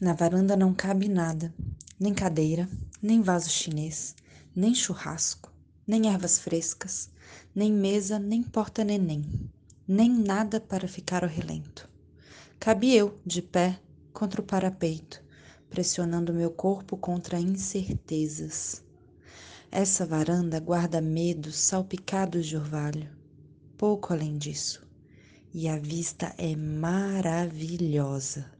Na varanda não cabe nada, nem cadeira, nem vaso chinês, nem churrasco, nem ervas frescas, nem mesa, nem porta-neném, nem nada para ficar ao relento. Cabe eu, de pé, contra o parapeito, pressionando meu corpo contra incertezas. Essa varanda guarda medos salpicados de orvalho, pouco além disso. E a vista é maravilhosa